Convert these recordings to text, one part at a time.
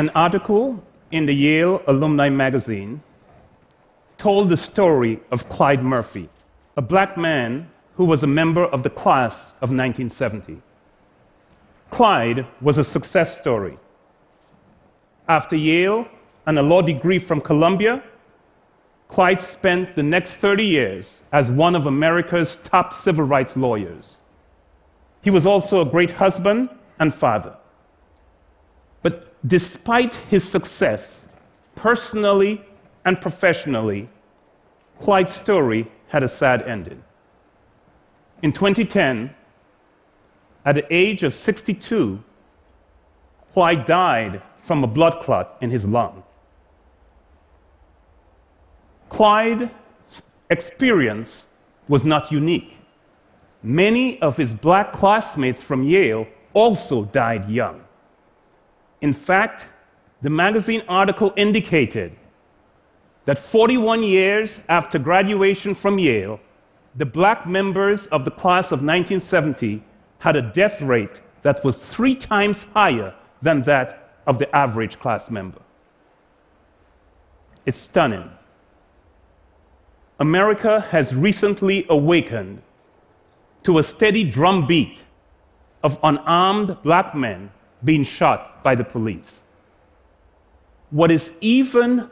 An article in the Yale Alumni Magazine told the story of Clyde Murphy, a black man who was a member of the class of 1970. Clyde was a success story. After Yale and a law degree from Columbia, Clyde spent the next 30 years as one of America's top civil rights lawyers. He was also a great husband and father. But despite his success, personally and professionally, Clyde's story had a sad ending. In 2010, at the age of 62, Clyde died from a blood clot in his lung. Clyde's experience was not unique. Many of his black classmates from Yale also died young. In fact, the magazine article indicated that 41 years after graduation from Yale, the black members of the class of 1970 had a death rate that was three times higher than that of the average class member. It's stunning. America has recently awakened to a steady drumbeat of unarmed black men being shot by the police. What is even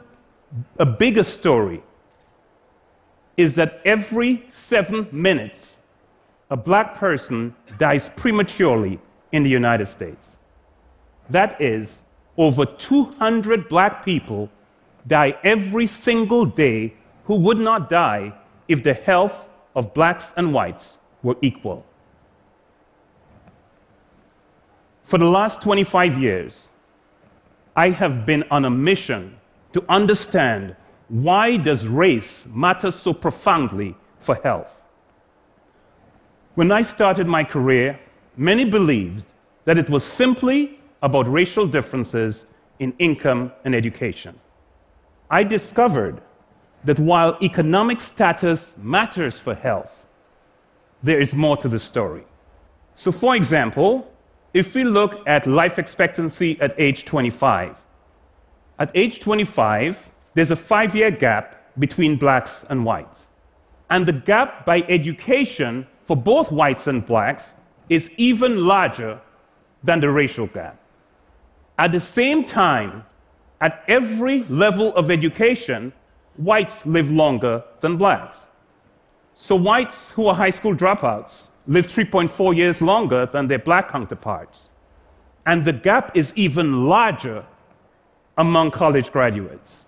a bigger story is that every seven minutes, a black person dies prematurely in the United States. That is, over 200 black people die every single day who would not die if the health of blacks and whites were equal. For the last 25 years, I have been on a mission to understand why does race matter so profoundly for health. When I started my career, many believed that it was simply about racial differences in income and education. I discovered that while economic status matters for health, there is more to the story. So, for example, if we look at life expectancy at age 25, at age 25, there's a five year gap between blacks and whites. And the gap by education for both whites and blacks is even larger than the racial gap. At the same time, at every level of education, whites live longer than blacks. So, whites who are high school dropouts live 3.4 years longer than their black counterparts. And the gap is even larger among college graduates.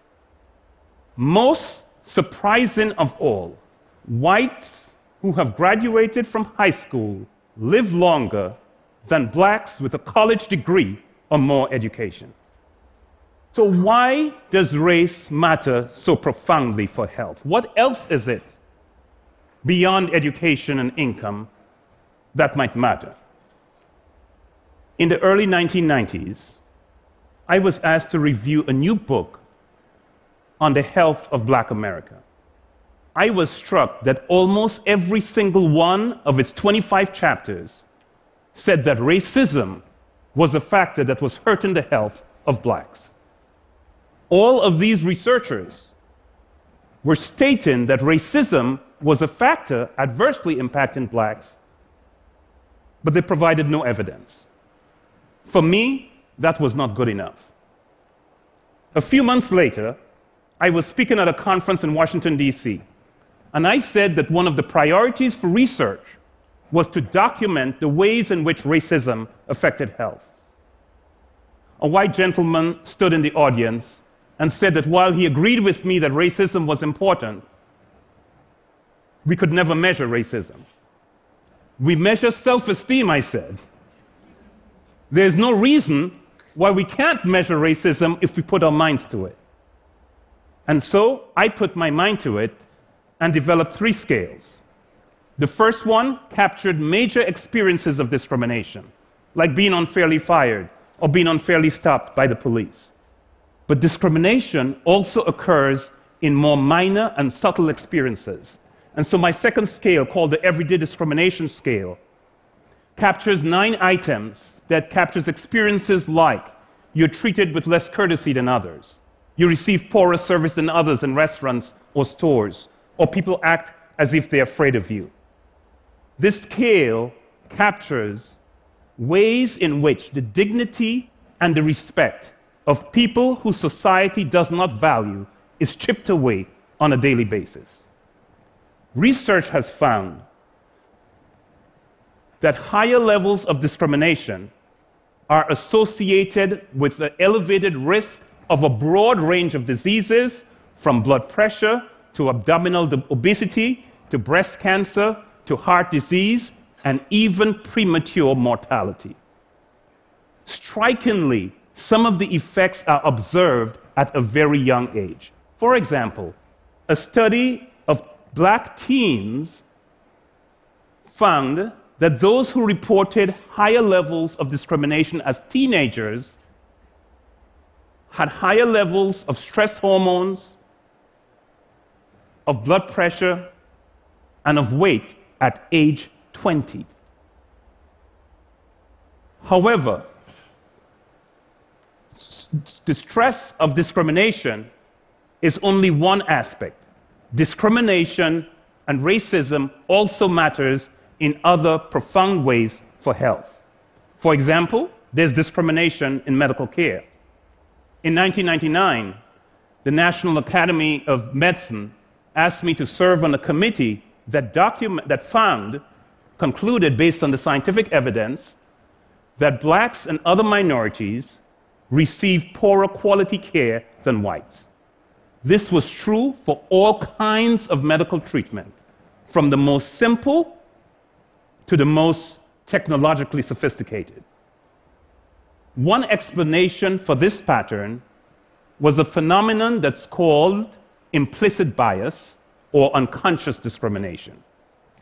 Most surprising of all, whites who have graduated from high school live longer than blacks with a college degree or more education. So, why does race matter so profoundly for health? What else is it beyond education and income that might matter? In the early 1990s, I was asked to review a new book on the health of black America. I was struck that almost every single one of its 25 chapters said that racism was a factor that was hurting the health of blacks all of these researchers were stating that racism was a factor adversely impacting blacks, but they provided no evidence. For me, that was not good enough. A few months later, I was speaking at a conference in Washington, D.C., and I said that one of the priorities for research was to document the ways in which racism affected health. A white gentleman stood in the audience and said that while he agreed with me that racism was important, we could never measure racism. We measure self esteem, I said. There's no reason why we can't measure racism if we put our minds to it. And so I put my mind to it and developed three scales. The first one captured major experiences of discrimination, like being unfairly fired or being unfairly stopped by the police. But discrimination also occurs in more minor and subtle experiences. And so my second scale, called the Everyday Discrimination Scale, captures nine items that captures experiences like you're treated with less courtesy than others. You receive poorer service than others in restaurants or stores, or people act as if they're afraid of you. This scale captures ways in which the dignity and the respect of people whose society does not value is chipped away on a daily basis. Research has found that higher levels of discrimination are associated with the elevated risk of a broad range of diseases, from blood pressure to abdominal obesity to breast cancer to heart disease and even premature mortality. Strikingly, some of the effects are observed at a very young age. For example, a study of black teens found that those who reported higher levels of discrimination as teenagers had higher levels of stress hormones, of blood pressure, and of weight at age 20. However, the stress of discrimination is only one aspect. Discrimination and racism also matters in other profound ways for health. For example, there's discrimination in medical care. In 1999, the National Academy of Medicine asked me to serve on a committee that, document, that found, concluded based on the scientific evidence, that blacks and other minorities receive poorer quality care than whites. This was true for all kinds of medical treatment, from the most simple to the most technologically sophisticated. One explanation for this pattern was a phenomenon that's called implicit bias or unconscious discrimination.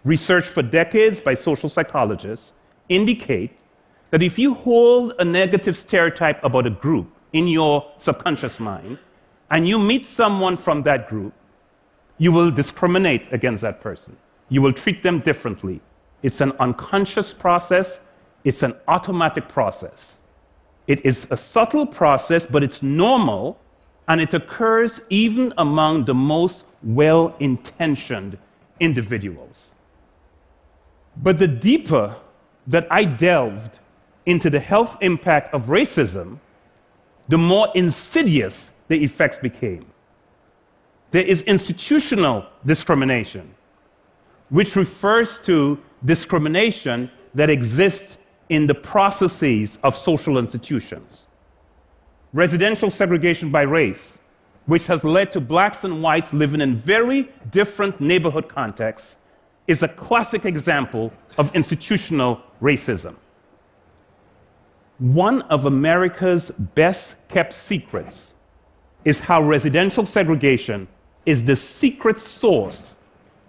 Research for decades by social psychologists indicate that if you hold a negative stereotype about a group in your subconscious mind and you meet someone from that group, you will discriminate against that person. You will treat them differently. It's an unconscious process, it's an automatic process. It is a subtle process, but it's normal, and it occurs even among the most well intentioned individuals. But the deeper that I delved into the health impact of racism, the more insidious the effects became. There is institutional discrimination, which refers to discrimination that exists in the processes of social institutions. Residential segregation by race, which has led to blacks and whites living in very different neighborhood contexts, is a classic example of institutional racism. One of America's best kept secrets is how residential segregation is the secret source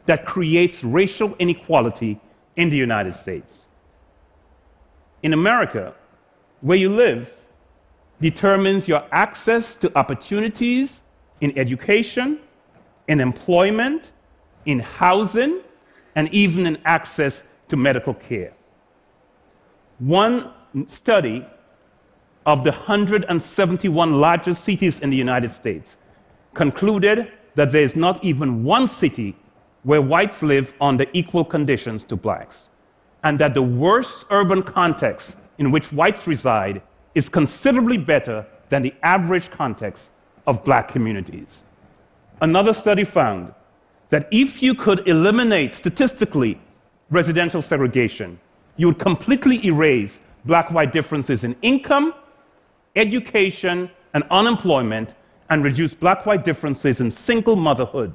that creates racial inequality in the United States. In America, where you live determines your access to opportunities in education, in employment, in housing, and even in access to medical care. One study of the 171 largest cities in the United States concluded that there is not even one city where whites live under equal conditions to blacks, and that the worst urban context in which whites reside is considerably better than the average context of black communities. Another study found that if you could eliminate statistically residential segregation, you would completely erase black white differences in income, education, and unemployment, and reduce black white differences in single motherhood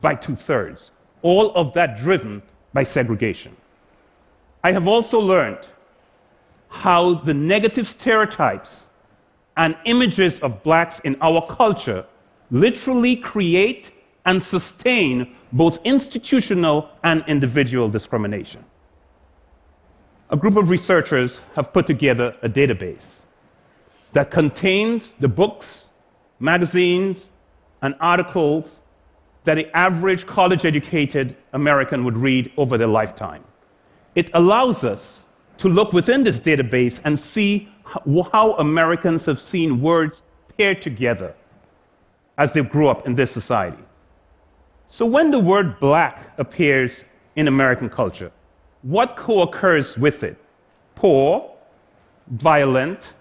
by two thirds all of that driven by segregation. I have also learned how the negative stereotypes and images of blacks in our culture literally create and sustain both institutional and individual discrimination. A group of researchers have put together a database that contains the books, magazines, and articles that the average college educated American would read over their lifetime. It allows us to look within this database and see how Americans have seen words paired together as they grew up in this society. So when the word black appears in American culture, what co occurs with it? Poor, violent,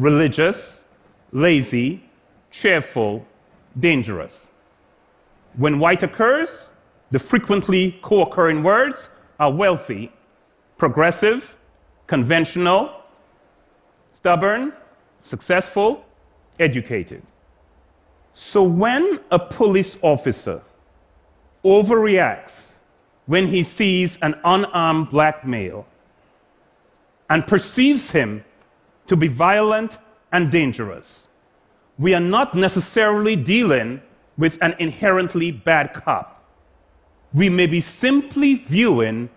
religious, lazy, cheerful, dangerous. When white occurs, the frequently co occurring words are wealthy, progressive, conventional, stubborn, successful, educated. So when a police officer overreacts when he sees an unarmed black male and perceives him to be violent and dangerous, we are not necessarily dealing with an inherently bad cop. We may be simply viewing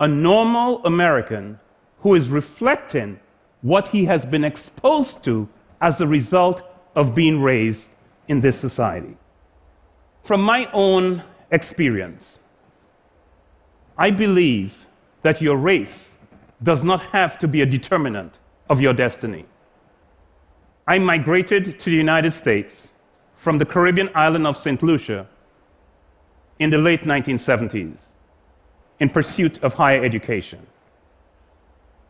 a normal American who is reflecting what he has been exposed to as a result of being raised in this society. From my own experience, I believe that your race does not have to be a determinant of your destiny. I migrated to the United States from the Caribbean island of St. Lucia in the late 1970s in pursuit of higher education.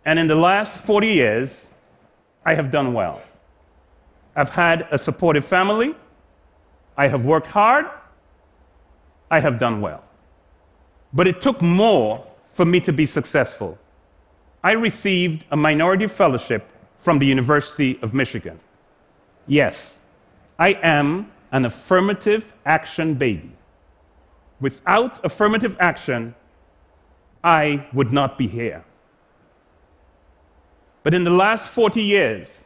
And in the last 40 years, I have done well. I've had a supportive family. I have worked hard. I have done well. But it took more for me to be successful. I received a minority fellowship from the University of Michigan. Yes, I am an affirmative action baby. Without affirmative action, I would not be here. But in the last 40 years,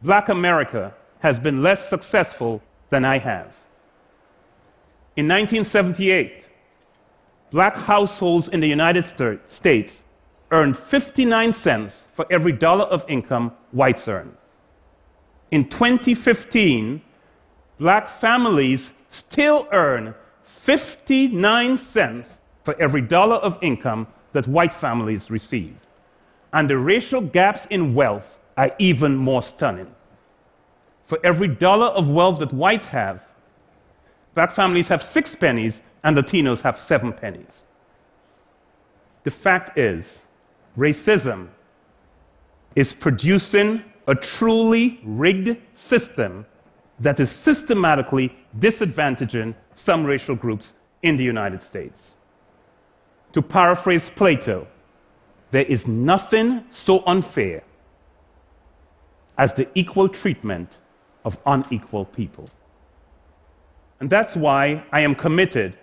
black America has been less successful than I have. In 1978, black households in the United States earned 59 cents for every dollar of income whites earn. In 2015, black families still earn 59 cents for every dollar of income that white families receive. And the racial gaps in wealth are even more stunning. For every dollar of wealth that whites have, black families have six pennies and Latinos have seven pennies. The fact is, racism is producing a truly rigged system that is systematically disadvantaging some racial groups in the United States. To paraphrase Plato, there is nothing so unfair as the equal treatment of unequal people. And that's why I am committed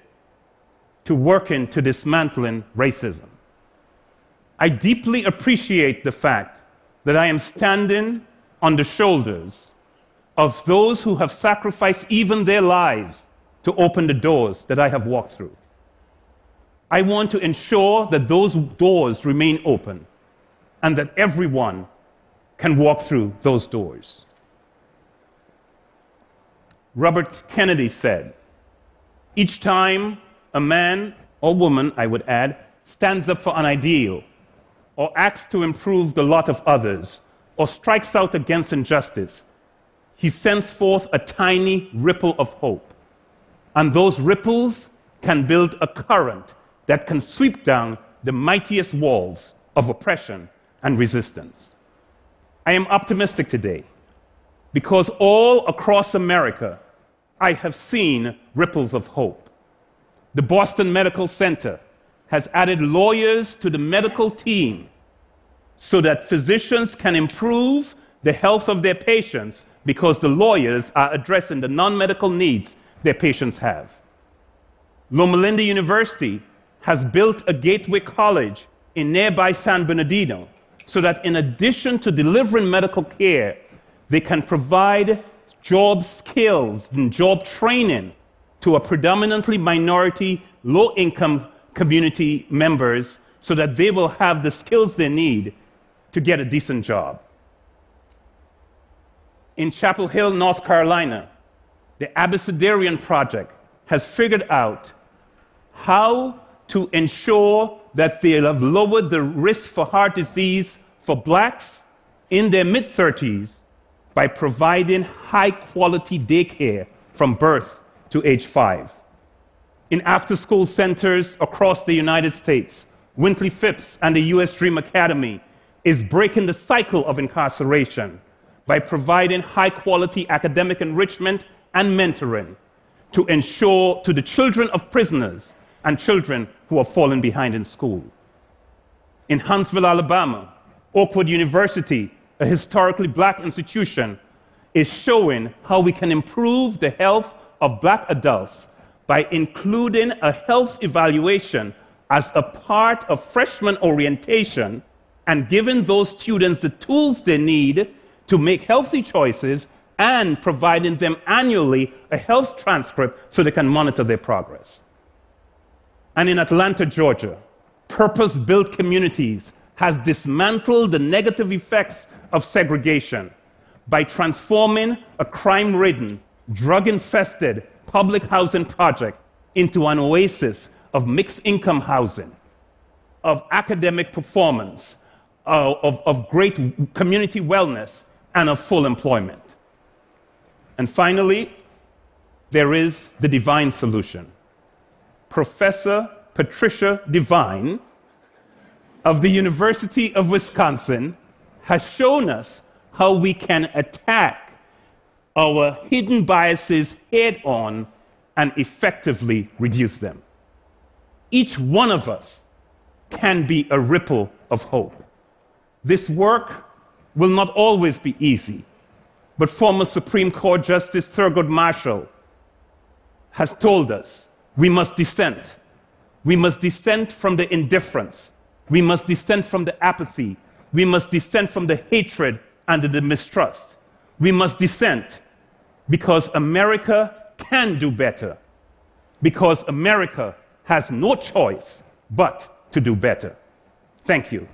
to working to dismantling racism. I deeply appreciate the fact that I am standing on the shoulders of those who have sacrificed even their lives to open the doors that I have walked through. I want to ensure that those doors remain open and that everyone can walk through those doors. Robert Kennedy said, Each time a man or woman, I would add, stands up for an ideal, or acts to improve the lot of others, or strikes out against injustice, he sends forth a tiny ripple of hope. And those ripples can build a current that can sweep down the mightiest walls of oppression and resistance. I am optimistic today because all across America, I have seen ripples of hope. The Boston Medical Center has added lawyers to the medical team so that physicians can improve the health of their patients because the lawyers are addressing the non medical needs their patients have. Loma Linda University has built a gateway college in nearby San Bernardino so that in addition to delivering medical care, they can provide job skills and job training to a predominantly minority, low income community members so that they will have the skills they need to get a decent job. In Chapel Hill, North Carolina, the Abecedarian Project has figured out how to ensure that they have lowered the risk for heart disease for blacks in their mid 30s by providing high quality daycare from birth to age five. In after school centers across the United States, Wintley Phipps and the US Dream Academy is breaking the cycle of incarceration by providing high quality academic enrichment and mentoring to ensure to the children of prisoners and children who are falling behind in school. In Huntsville, Alabama, Oakwood University, a historically black institution, is showing how we can improve the health of black adults by including a health evaluation as a part of freshman orientation and giving those students the tools they need to make healthy choices and providing them annually a health transcript so they can monitor their progress. And in Atlanta, Georgia, purpose built communities has dismantled the negative effects of segregation by transforming a crime ridden, drug infested public housing project into an oasis of mixed income housing, of academic performance, uh, of, of great community wellness, and of full employment. And finally, there is the divine solution. Professor Patricia Devine of the University of Wisconsin has shown us how we can attack our hidden biases head on and effectively reduce them. Each one of us can be a ripple of hope. This work will not always be easy, but former Supreme Court Justice Thurgood Marshall has told us we must dissent. We must dissent from the indifference. We must dissent from the apathy. We must dissent from the hatred and the mistrust. We must dissent because America can do better, because America has no choice but to do better. Thank you.